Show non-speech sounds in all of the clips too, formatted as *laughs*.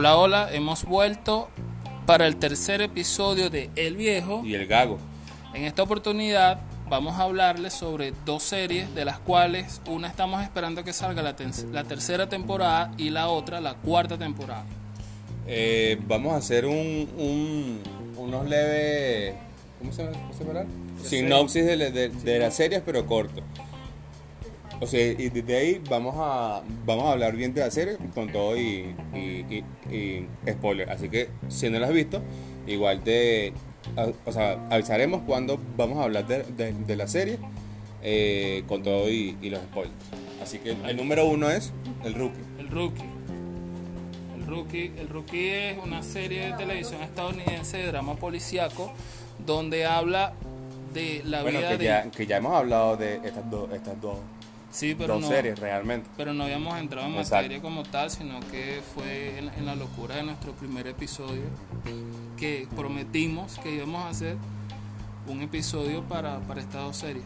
Hola, hola, hemos vuelto para el tercer episodio de El Viejo. Y el Gago. En esta oportunidad vamos a hablarles sobre dos series de las cuales una estamos esperando que salga la, la tercera temporada y la otra la cuarta temporada. Eh, vamos a hacer un, un, unos leves... ¿Cómo se llama? Sinopsis de, de, de las series, pero corto. O sea, y desde ahí vamos a, vamos a hablar bien de la serie con todo y, y, y, spoiler. Así que si no la has visto, igual te o sea, avisaremos cuando vamos a hablar de, de, la serie eh, con todo y, los spoilers. Así que el número uno es El Rookie. El Rookie. El Rookie, el Rookie es una serie de televisión estadounidense de drama policíaco donde habla de la vida que de... Ya, que ya hemos hablado de estas, dos estas dos Sí, pero dos no, series realmente. Pero no habíamos entrado en materia como tal, sino que fue en, la locura de nuestro primer episodio que prometimos que íbamos a hacer un episodio para, para estas dos series.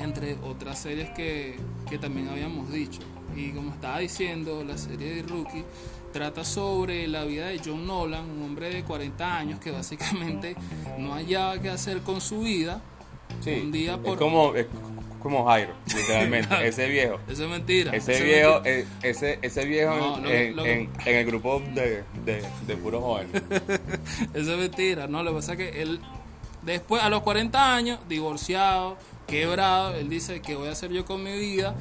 Entre otras series que, que también habíamos dicho. Y como estaba diciendo, la serie de Rookie trata sobre la vida de John Nolan, un hombre de 40 años que básicamente no hallaba qué hacer con su vida. Sí, un día por... Es como, como Jairo, literalmente, *laughs* ese viejo. Eso es mentira. Ese viejo, eh, ese, ese viejo en, en, el grupo de, de, de puros jóvenes. *laughs* eso es mentira, no, lo que pasa es que él, después, a los 40 años, divorciado, quebrado, él dice, que voy a hacer yo con mi vida?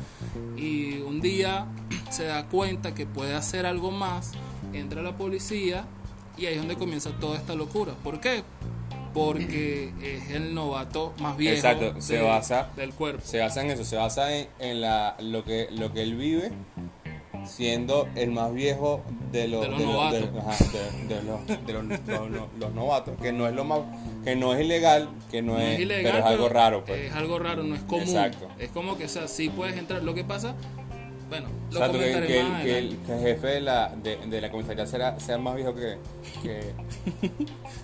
Y un día *clears throat* se da cuenta que puede hacer algo más, entra a la policía y ahí es donde comienza toda esta locura. ¿Por qué? Porque es el novato más viejo Exacto, se basa, del cuerpo. Se basa en eso, se basa en, la, lo, que, lo que él vive siendo el más viejo de los, los, novatos, que no es lo más que no es ilegal, que no, es, ilegal, pero es algo raro, pues. Es algo raro, no es común. Exacto. Es como que o sea, sí puedes entrar, lo que pasa bueno, lo que, el, jefe de la, de, de la comisaría sea, sea, más viejo que, que,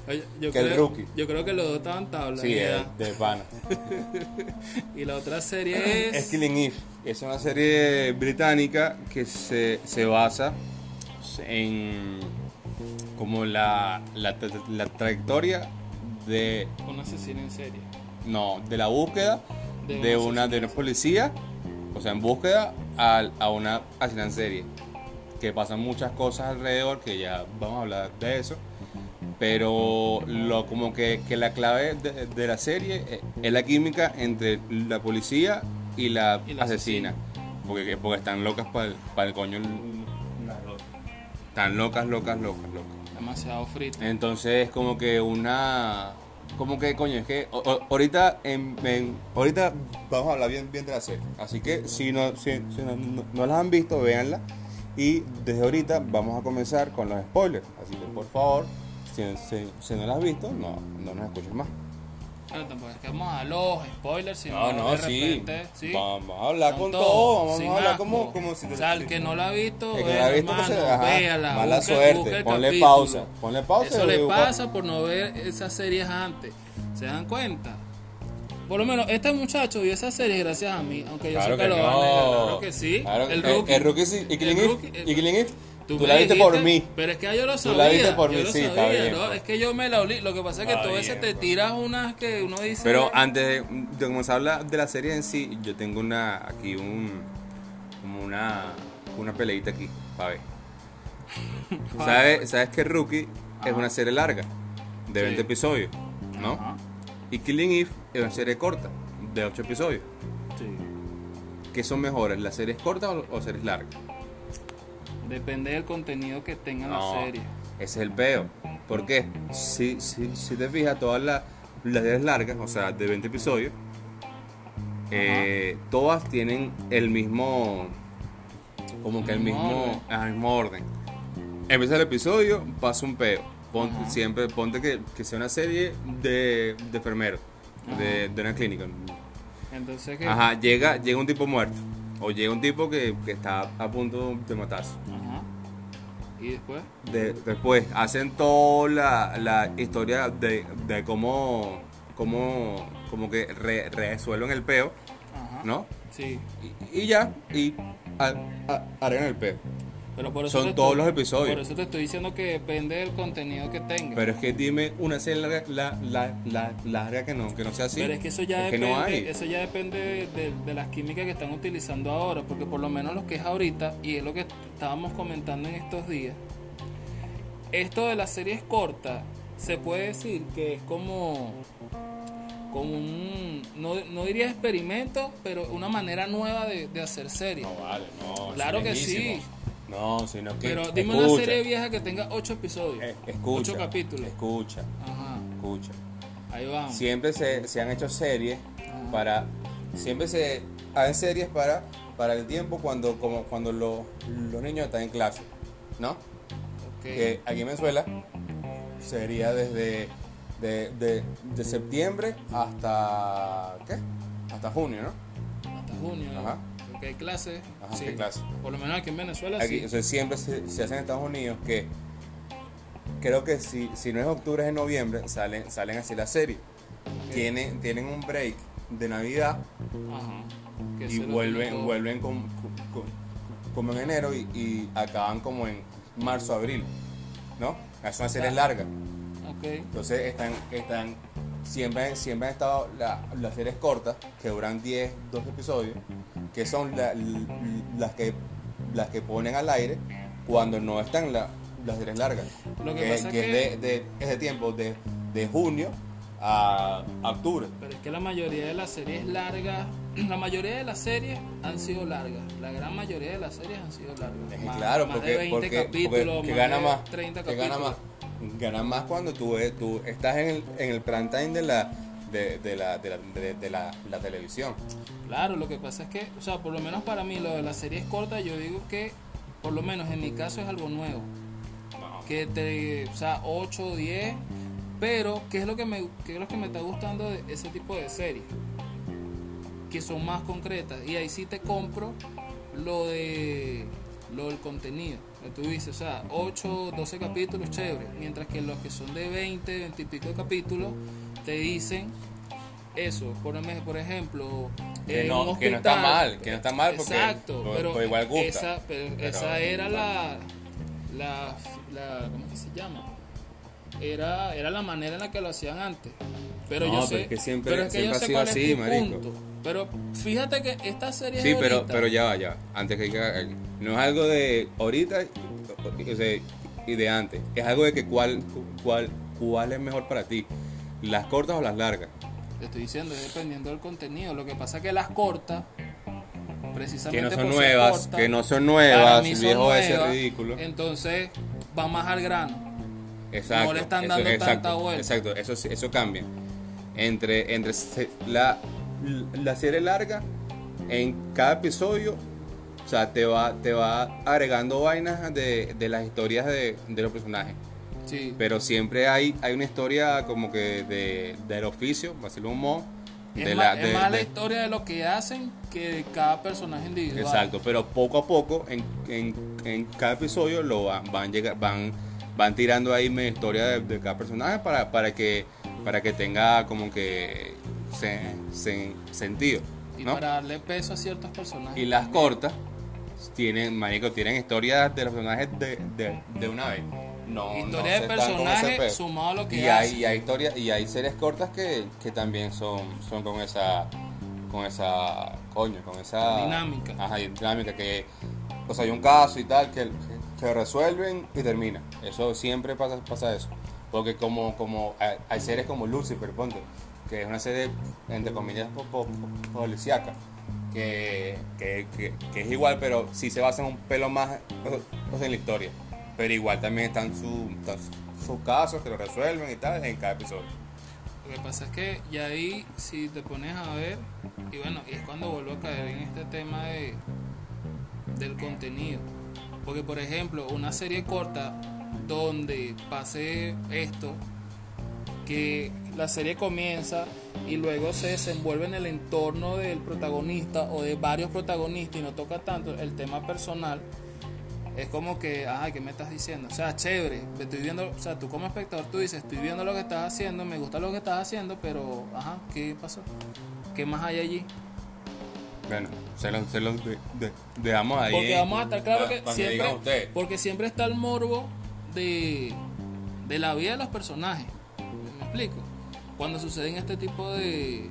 *laughs* yo creo, el rookie. Yo creo que los dos estaban tablas. Sí, de, de pana. *laughs* y la otra serie es... Es Killing Eve. Es una serie británica que se, se basa en como la, la, la trayectoria de... Un asesino en serie. No, de la búsqueda de, una, de una policía o sea, en búsqueda a, a una asesina en serie. Que pasan muchas cosas alrededor, que ya vamos a hablar de eso. Pero lo, como que, que la clave de, la serie es la química entre la policía y la, asesina. Porque, porque están locas para el, para el coño. Están locas, locas, locas, locas. Demasiado frito. Entonces, como que una como que, coño, es que ahorita, ahorita vamos a hablar bien, bien de la serie. Así que si, no, si, no, no, las han visto, véanla. Y desde ahorita vamos a comenzar con los spoilers. Así que por favor, si, si no las has visto, no, no nos escuches más. Claro, tampoco es que vamos a los spoilers, sino no, no, de sí. repente, sí. Vamos a hablar con, todo, vamos a hablar como, como si... O sea, el que no la ha visto, el que no la ha visto, hermano, pues, ajá, véala, mala busque, suerte, busque ponle capítulo. pausa, ponle pausa. Eso le pasa por no ver esas series antes, ¿se dan cuenta? Por lo menos este muchacho vio esa serie gracias a mí, aunque yo claro sé que, que lo no. van a negar, claro que sí. Claro, el rookie. El, rookie sí, y Killing Eve, y Killing Eve. Tú, tú la viste por mí. Pero es que yo lo sabía. Tú la viste por yo mí, lo sí, sabía, está bien. ¿no? Es que yo me la olí. Lo que pasa es que tú a veces te tiras unas que uno dice. Pero antes de, de comenzar a hablar de la serie en sí, yo tengo una aquí un como una una peleita aquí para ver. *laughs* ¿Sabes, sabes que Rookie es una serie larga de 20 Sí. episodios, ¿no? Ajá. Y Killing Eve es una serie corta de 8 episodios. Sí. ¿Qué son mejores, las series cortas o, o series largas? Depende del contenido que tenga No, la serie. Ese es el peo. ¿Por qué? Si, si, si te fijas, todas las, las series largas, o sea, de 20 episodios, eh, todas tienen el mismo. Como que el Mismo el mismo orden. Empieza el episodio, pasa un peo. Pon- Ajá. siempre ponte que, que sea una serie de, de enfermeros, de, de una clínica. Entonces, ¿qué? Ajá, llega, llega un tipo muerto. O llega un tipo que, que está a punto de matarse. Ajá. Y después. De- después hacen toda la, la historia de, de cómo, cómo, como que re- resuelven el peo, Ajá. ¿no? Sí. Y, y ya, y a- a- arreglan el peo. Pero por eso son todos estoy- los episodios. Por eso te estoy diciendo que depende del contenido que tenga. Pero es que dime una serie larga, la, la, la- larga que no, que no sea así. Pero es que eso ya Es depende, no hay. eso ya depende de, de- de las químicas que están utilizando ahora, porque por lo menos lo que es ahorita, y es lo que estábamos comentando en estos días, esto de las series cortas, se puede decir que es como, como un, no, no diría experimento, pero una manera nueva de, de hacer series. No vale, no. Claro que sí. No, sino que. Pero dime una serie vieja que tenga ocho episodios, eh, escucha, ocho capítulos. Escucha, Ajá, escucha. ahí vamos. Siempre se, se han hecho series Ajá. para. Siempre se hacen series para, para el tiempo cuando, como, cuando los, los niños están en clase. ¿No? Que aquí en Venezuela sería desde de, de- de septiembre hasta ¿qué? hasta junio, ¿no? Hasta junio, Ajá. porque hay clases. Ajá, sí. ¿qué clase? Por lo menos aquí en Venezuela Aquí, sí. siempre se, se hace en Estados Unidos que creo que si, si no es octubre es en noviembre salen salen así las series. Ok. Tienen tienen un break de Navidad Ajá. Y vuelven vuelven con- con- como en enero y, y acaban como en marzo abril, ¿no? Es una serie larga. Ok. Entonces están, están siempre, siempre han estado la- las series cortas, que duran 10, 12 episodios, que son la- las, que, las que ponen al aire cuando no están la- las series largas. Lo que que pasa que que- es de, de ese tiempo, de, de junio a, a octubre. Pero es que la mayoría de las series largas, *clears throat* la mayoría de las series han sido largas. La gran mayoría de las series han sido largas. Es que Más- claro, más porque, de 20 porque, capítulos, porque que más gana más, 30 que gana capítulos. más, gana más cuando tú, tú estás en el, en el prime time de la, de, de la, de la, de- la, la televisión. Claro, lo que pasa es que, o sea, por lo menos para mí lo de las series cortas, yo digo que, por lo menos en mi caso es algo nuevo. Que te, o sea, 8 o 10, pero ¿qué es lo que me, qué es lo que me está gustando de ese tipo de series? Que son más concretas. Y ahí sí te compro lo de lo del contenido. Que tú dices, o sea, 8, 12 capítulos, chévere. Mientras que los que son de 20, 20 y pico capítulos, te dicen eso. Por, em- por ejemplo, Que en no- un que no está hospital. mal, que no está mal porque- Exacto, porque- pero, porque igual gusta. Esa, pero Pero- esa era la, la, la. ¿Cómo es que se llama? Era, era la manera en la que lo hacían antes. Pero No, yo sé. es que siempre- pero es que siempre yo ha sé sido cuál así, es tu punto. Pero fíjate que esta serie Sí, de pero, ahorita- pero ya va, ya. Antes que eh, no es algo de ahorita o sea, y de antes. Es algo de que cuál, cuál, cuál es mejor para ti. ¿Las cortas o las largas? Te estoy diciendo, es dependiendo del contenido. Lo que pasa es que las cortas, Que precisamente no son nuevas, que no son nuevas, son viejo ese nuevas, ridículo. Entonces, va más al grano. Exacto. no le están eso- dando exacto, tanta vuelta. Exacto, eso, eso cambia. Entre, entre la, la serie larga, en cada episodio, o sea, te va, te va agregando vainas de, de las historias de, de los personajes. Sí. Pero siempre hay, hay una historia como que de, del oficio, un modo. Es, de más, la- es de- la historia de lo que hacen que de cada personaje individual. Exacto, pero poco a poco en, en, en cada episodio lo van, van, llegar, van, van tirando ahí media historia de, de cada personaje para, para, que, para que tenga como que se- se- sentido. Y ¿no? para darle peso a ciertos personajes. Y las cortas tienen, marico, tienen historias de los personajes de, de, de una vez. No, Historia no de se están con ese personaje peso. sumado a lo que y hay, y hay historias y hay series cortas que, que también son, son con esa con esa coño con esa Dinámica. ajá dinámica que o sea hay un caso y tal que se resuelven y termina eso siempre pasa pasa eso porque como como hay, series como Lucifer ponte que es una serie entre comillas po- po- po- policíaca que, que, que, que es igual pero sí se basa en un pelo más *laughs* en la historia pero igual también están su- sus casos que lo resuelven y tal en cada episodio Lo que pasa es que ya ahí, si te pones a ver, y bueno, y es cuando vuelvo a caer en este tema de, del contenido. Porque, por ejemplo, una serie corta donde pase esto, que la serie comienza y luego se desenvuelve en el entorno del protagonista o de varios protagonistas y no toca tanto el tema personal, es como que, ay, ¿qué me estás diciendo? O sea, chévere, estoy viendo, o sea, tú como espectador tú dices, estoy viendo lo que estás haciendo, me gusta lo que estás haciendo, pero, ajá, ¿qué pasó? ¿Qué más hay allí? Bueno, se los, se los de- de- dejamos ahí. Porque vamos a estar claro que siempre, porque siempre está el morbo de, de la vida de los personajes. ¿Me explico? Cuando suceden este tipo de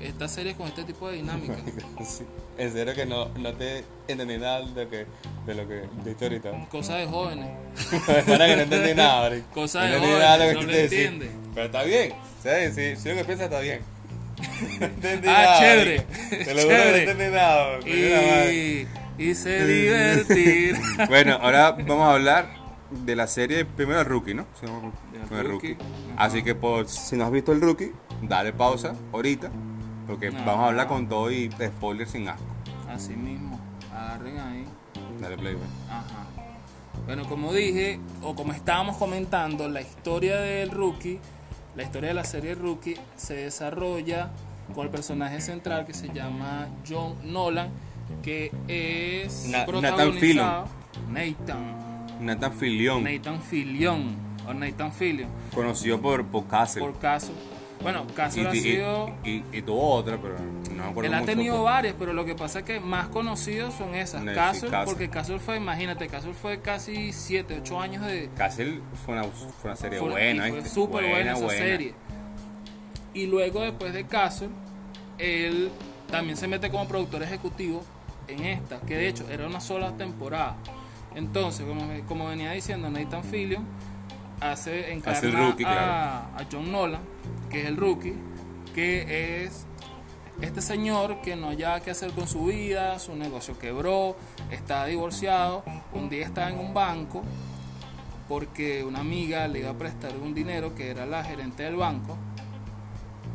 estas series con este tipo de dinámicas. *laughs* Sí. En serio que no, no te entendí nada de lo que, de lo que dijiste ahorita. Cosas de jóvenes. *laughs* Para que no entendí nada, bro. *laughs* Cosa de no jóvenes, nada de lo no lo entiende. Pero está bien. ¿Sabes? Si, si lo que piensas está bien. *laughs* No entendí Ah, nada, chévere, marico. Te lo juro que no chévere. entendí nada. Y, y se divertir. Bueno, ahora vamos a hablar de la serie primero el rookie, ¿no? Se llama el Rookie. rookie. Así que por, si no has visto el rookie, dale pausa ahorita. Porque No. vamos a hablar con todo y spoiler sin asco. Así mismo. Agarren ahí. Dale play, güey. Ajá. Bueno, como dije, o como estábamos comentando, la historia del rookie, la historia de la serie Rookie, se desarrolla con el personaje central que se llama John Nolan, que es Na- Nathan protagonizado Nathan, Nathan Fillion, Nathan Fillion o Nathan Fillion, conocido por, Castle. por caso. Bueno, y, Castle ha y- sido y- y tuvo otra, pero no me acuerdo Él ha mucho, tenido pues. varias, pero lo que pasa es que más conocidos son esas. Castle. porque Castle fue, imagínate, Castle fue casi 7, 8 años de, Castle fue una, fue una serie Fue- buena, y fue súper buena, esa serie. Y luego, después de Castle, él también se mete como productor ejecutivo en esta, que de hecho era una sola temporada. Entonces, como, como venía diciendo Nathan Fillion, hace encarna Hace el rookie, a, claro. a John Nolan, que es el rookie, que es este señor que no haya qué hacer con su vida, su negocio quebró, está divorciado, un día está en un banco porque una amiga le iba a prestar un dinero que era la gerente del banco.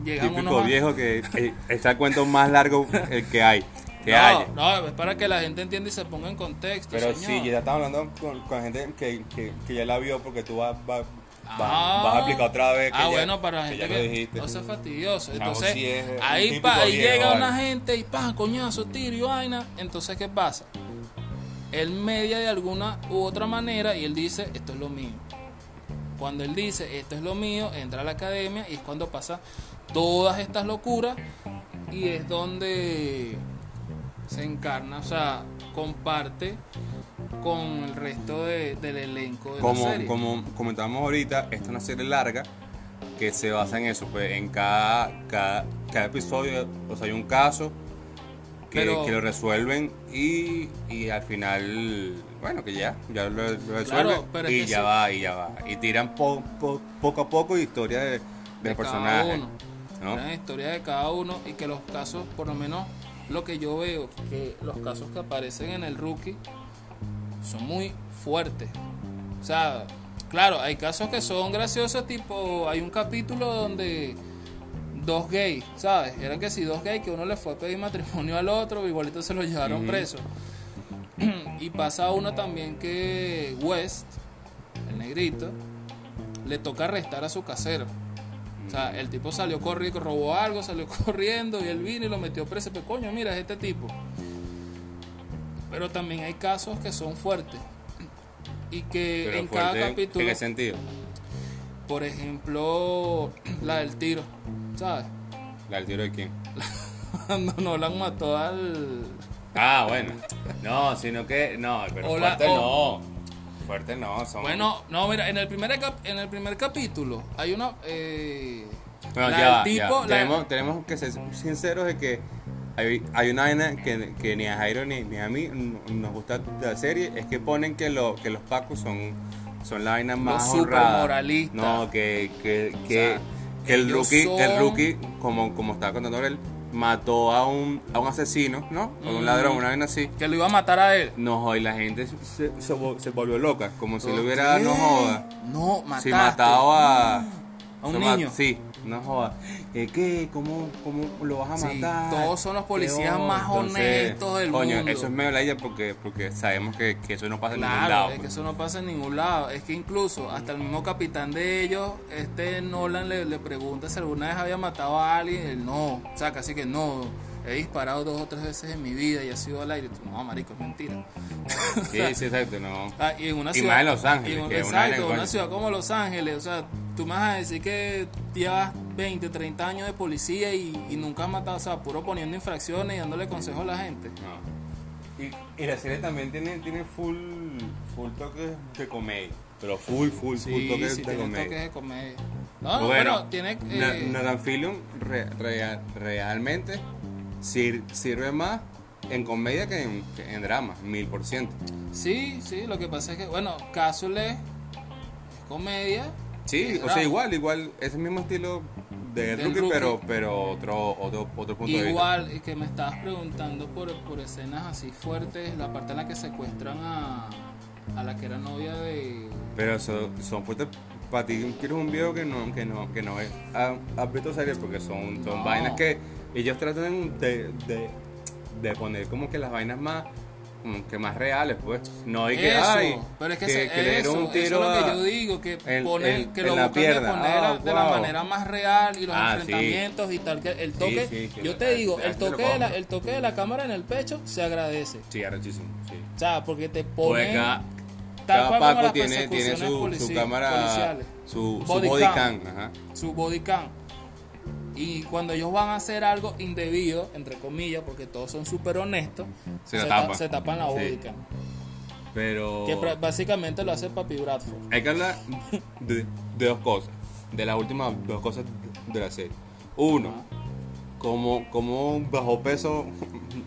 Llegan Típico unos- viejo que está el cuento más largo el que hay. *laughs* Que no, haya. no, es para que la gente entienda y se ponga en contexto. Pero señor. sí, ya estaba hablando con, con gente que, que, que ya la vio porque tú vas, vas, vas- Ah. vas a explicar otra vez que ah, ya, bueno, para la que gente lo que dijiste. no sea fastidioso. Entonces, ahí, pa- ahí viejo, llega vale. una gente y pa, coñazo, tiro y vaina. Entonces, ¿qué pasa? Él media de alguna u otra manera y él dice, esto es lo mío. Cuando él dice, esto es lo mío, entra a la academia y es cuando pasa todas estas locuras y es donde se encarna, o sea, comparte con el resto de- del elenco de la como, serie. como comentamos ahorita, esta es una serie larga que se basa en eso, pues en cada, cada, cada episodio, o sea, hay un caso que, Pero- que lo resuelven y, y al final, bueno, que ya, ya lo, lo resuelven Claro, y ya sí. va, y ya va. Y tiran po- po- poco a poco historia de, de del cada personaje. uno. ¿no? Historia de cada uno y que los casos, por lo menos lo que yo veo, que los casos que aparecen en el rookie son muy fuertes. O sea, claro, hay casos que son graciosos, tipo, hay un capítulo donde dos gays, ¿sabes? Eran que si dos gays que uno le fue a pedir matrimonio al otro, igualito se lo llevaron preso. *clears throat* y pasa uno también que West, el negrito, le toca arrestar a su casero. O sea, el tipo salió corriendo, robó algo, salió *laughs* corriendo y él vino y lo metió preso. Pero coño, mira, es este tipo. Pero también hay casos que son fuertes. Y que Pero en cada capítulo, ¿En qué sentido? por ejemplo, *clears throat* la del tiro, ¿sabes? ¿La del tiro de quién? *laughs* Cuando Nolan mató al. Ah, bueno. No, sino que. No, pero Hola, fuerte no. Fuerte no. Son... Bueno, no, mira, en el primer, cap- en el primer capítulo hay una. Eh, Bueno, la ya, del va, tipo, ya. la- Tenemos, tenemos que ser sinceros de que hay, hay una vaina que, que ni a Jairo ni, ni a mí nos gusta de la serie, es que ponen que, lo, que los pacos son, son la vaina más honrada. supermoralistas. No, que, que, que, sea, que el rookie, el rookie como, como estaba contando él, mató a un, a un asesino, ¿no? A un Mm. ladrón, una vaina así. que lo iba a matar a él. No, y la gente se, se, vol- se volvió loca, como si ¿Por lo hubiera, no joda. No, mataste. Si mataba a, A un niño. Sí, no joda. ¿Qué? qué? ¿Cómo, ¿Cómo lo vas a Sí, matar? todos son los ¿Qué policías más honestos del coño, mundo. eso es medio la idea porque, porque sabemos que, que eso no pasa en ningún Claro, lado. es que pues. eso no pasa en ningún lado. Es que incluso hasta el mismo capitán de ellos, este Nolan le, le pregunta si alguna vez había matado a alguien. Él no, o sea, casi que no. He disparado dos o tres veces en mi vida y ha sido al aire. Tú, No, marico, es mentira. *laughs* Sí, sí, exacto, no. Ah, y en una Y ciudad, más en Los Ángeles, en- que una exacto, una coño. ciudad como Los Ángeles. O sea, tú me vas a decir que llevas 20, 30 años de policía y, y nunca has matado, o sea, puro poniendo infracciones y dándole consejos a la gente. No. Y, y la serie también tiene, tiene full, full toques de comedia. Pero full, full, full toques sí, de tiene comedia. toques de comedia. No, no, bueno, bueno, tiene... Eh, Nathan Fillion re- rea- realmente sir- sirve más en comedia que en, que en drama, mil por ciento. sí, sí, lo que pasa es que, bueno, Castle es comedia. Sí, o sea, igual, igual, es el mismo estilo de Rookie, Rookie. pero, pero otro, otro, otro punto de vista. Igual, y que me estabas preguntando por, por escenas así fuertes, la parte en la que secuestran a, a la que era novia de... Pero eso, son fuertes para ti, quieres un video que no, que no, que no es. ¿Has visto series? Porque son, son No. vainas que ellos tratan de, de, de poner como que las vainas más que más reales, pues. No hay que, eso, ay, pero es que, que, se- que le dieron eso, un eso tiro es lo que yo digo, que, en- en- que lo buscan de poner Ah, de la wow. manera más real y los Ah, sí. enfrentamientos y tal, que el toque, sí, sí, yo te digo, la- el la- lo toque, de la, el toque de la cámara en el pecho se agradece, Sí, arrechísimo, sí. o sea, porque te ponen cada, cada Paco tiene, tiene su, polici- su cámara, policiales. su, su Body body, cam. cam. ajá. su body cam. Y cuando ellos van a hacer algo indebido, entre comillas, porque todos son súper honestos, Se la ta- tapan. se tapan la Sí. cam. Pero Que básicamente lo hace Papi Bradford. hay que hablar de, de dos cosas, de las últimas dos cosas de la serie. Uno, como, como bajó peso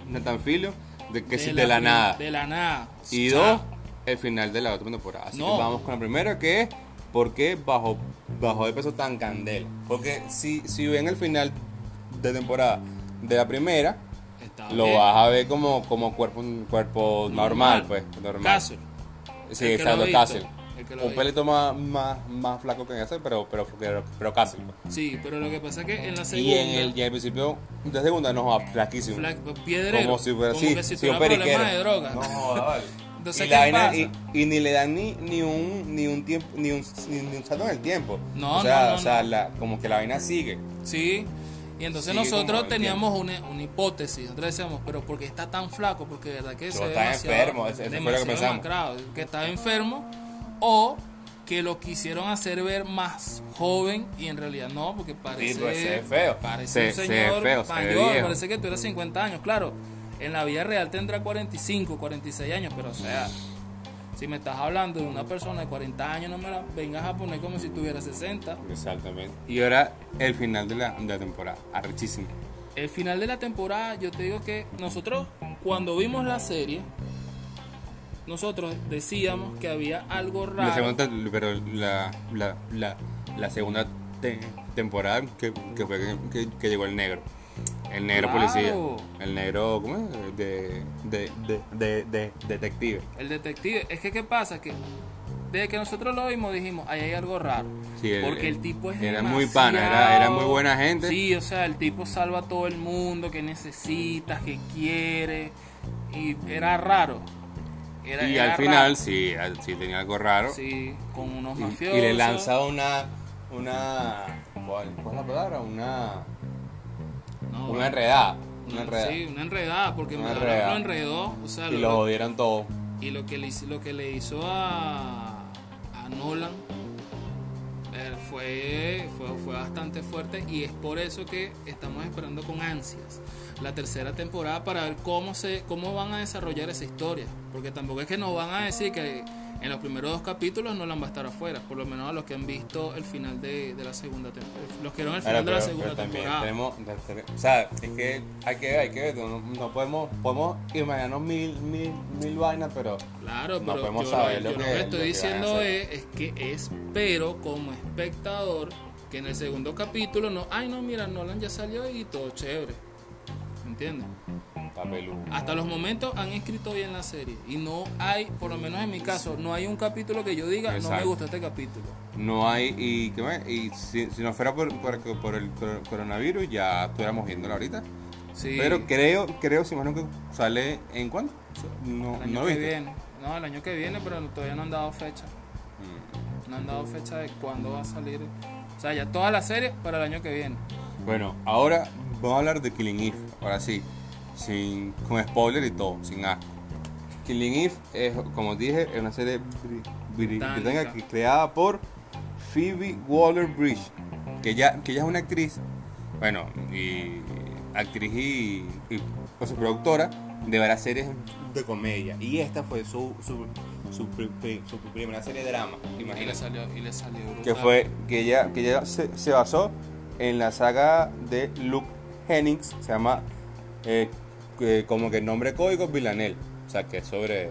Nathan Fillion, de que si de la nada. De la nada. Y dos, el final de la otra temporada. Así No. que vamos con la primera, que es ¿por qué bajó, bajó de peso tan candela? Porque si, si ven el final de temporada de la primera, Está lo bien. vas a ver como, como cuerpo, un cuerpo normal, pues. Normal. Castle. Sí, El exacto, Un pelito más, más, más flaco que ese, pero, pero, pero, pero Castle. pues. Sí, pero lo que pasa es que en la Y segunda. en el, y en el principio de segunda no joda, flaquísimo. fla- piedrero. como si fuera como que si sí, un tuviera problemas periquero. de droga. No joda, y, ¿qué la vaina- pasa? y, y ni le dan ni, ni un ni un tiempo ni un, ni, ni un salto en el tiempo. No, o sea, no, no, o sea, la- como que la vaina sigue. Sí. Y entonces nosotros teníamos una, una hipótesis. Nosotros decíamos, pero ¿por qué está tan flaco? Porque de verdad que se ve está enfermo, eso- fue lo que pensamos. Que estaba enfermo o que lo quisieron hacer ver más joven y en realidad no, porque parece, pues, se ve feo. parece Se- un se ve señor feo, se ve mayor, parece que tuviera 50 años, claro. En la vida real tendrá 45, 46 años, pero o sea, si me estás hablando de una persona de 40 años, no me la vengas a poner como si tuviera 60. Exactamente. Y ahora el final de la, de la temporada. Arrechísimo. El final de la temporada, yo te digo que nosotros, cuando vimos la serie, nosotros decíamos que había algo La raro. segunda, te- pero la, la, la, la segunda te- temporada que, que fue que- que llegó el negro. El negro Claro. policía. El negro, ¿cómo es? De, de, de, de, de- detective. El detective. Es que, ¿qué pasa? Que desde que nosotros lo vimos, dijimos, ahí hay algo raro. Sí, porque el tipo es era muy pana, era- era muy buena gente. Sí, o sea, el tipo salva a todo el mundo que necesita, que quiere. Y era raro. Era- y era al final raro. sí, sí tenía algo raro. Sí, con unos Y- mafiosos. Y, le lanza una. una ¿cuál, cuál es la palabra? Una. No, Una enredada. Una enredada. Sí, una enredada, porque Una enredada. lo enredó. O sea, y lo- lo jodieron todo. y lo que le, hizo- lo que le hizo a, a Nolan eh, fue, fue, fue bastante fuerte y es por eso que estamos esperando con ansias la tercera temporada para ver cómo, se, cómo van a desarrollar esa historia. Porque tampoco es que nos van a decir que en los primeros dos capítulos Nolan va a estar afuera, por lo menos a los que han visto el final de, de la segunda temporada. Los que vieron el final de la segunda pero también temporada. tenemos, o sea, es que hay que ver, hay que ver, no, no podemos, podemos imaginarnos mil, mil, mil vainas, pero Claro, No pero podemos yo, saber lo, lo yo que- lo que lo estoy que diciendo van a es, es que espero como espectador que en el segundo capítulo no, ay no, mira, Nolan ya salió y todo chévere. ¿Me entiendes? Hasta los momentos han escrito bien la serie y no hay, por lo menos en mi caso, no hay un capítulo que yo diga, no me gustó este capítulo. No hay, y, ¿qué más? y si, si no fuera por, por, por el cor- coronavirus, ya estuviéramos viéndolo ahorita. Sí, Pero creo, creo, si más no que sale en cuándo? No, el año no que viste. viene. No, el año que viene, pero todavía no han dado fecha. Mm. No han dado fecha de cuándo va a salir. O sea, ya toda la serie para el año que viene. Bueno, ahora vamos a hablar de Killing Eve. Ahora sí, sin, con spoiler y todo, sin asco. Killing Eve es, como dije, es una serie bri- bri- Británica. que- creada por Phoebe Waller-Bridge, que que ella, que ella es una actriz, bueno, y actriz y, y pues, productora de varias series de comedia. Y esta fue su, su, su, su primera serie de drama, imagínate. Y le salió, y le salió Que fue, que ella, que ella se, se basó en la saga de Luke Hennings, se llama eh, como que el nombre código Villanel. O sea, que es sobre,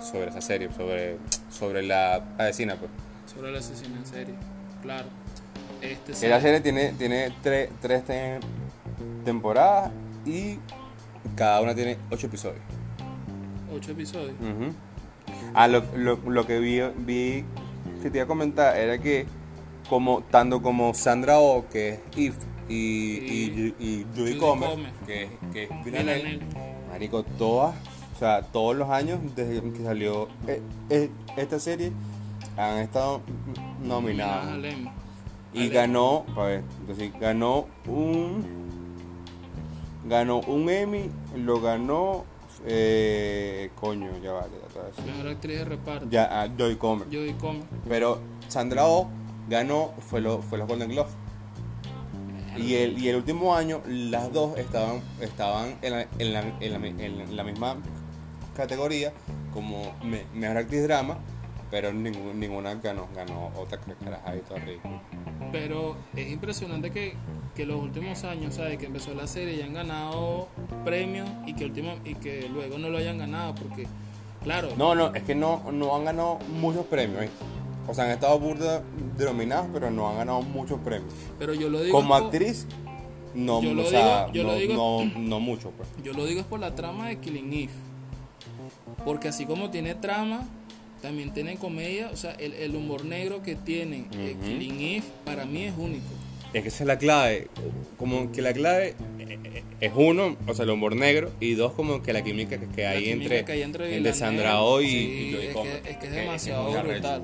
sobre esa serie, sobre, sobre la asesina, pues. Sobre la asesina en serie, claro. Este la serie tiene, tiene tres, tres temporadas y cada una tiene ocho episodios. ¿Ocho episodios? Ah, lo, lo, lo, que vi, vi que te iba a comentar era que como tanto como Sandra Oh, que es If, y, y, y, Judy, Comer, que, que es Villanelle, marico, todas, o sea, todos los años desde que salió eh, eh, esta serie han estado nominadas. Y ganó, ver, entonces ganó un ganó un Emmy, lo ganó eh, coño, ya vale, ya Mejor actriz de reparto. Ya, ah, Joy Comer. Joy Comer. Pero Sandra Oh ganó fue lo, fue los Golden Glove. Y el, y el último año las dos estaban, estaban en, la, en, la, en, la, misma categoría como mejor actriz drama, pero ninguna ganó, ganó otra caraja y todo Pero es impresionante que, que los últimos años, ¿sabes? Que empezó la serie y han ganado premios y que, último, y que luego no lo hayan ganado, porque, claro. No, no, es que no, no han ganado muchos premios. O sea, han estado burda denominados, pero no han ganado muchos premios. Pero yo lo digo. Como actriz, no, o sea, no, no, mucho. Pues. Yo lo digo es por la trama de Killing Eve. Porque así como tiene trama, también tiene comedia. O sea, el, humor negro que tiene eh, Killing Eve para mí es único. Es que esa es la clave. Como que la clave eh, es uno, o sea, el humor negro, y dos, como que la química que, hay, entre, que hay entre, Sandra hoy y, es, que, es, que, es demasiado brutal.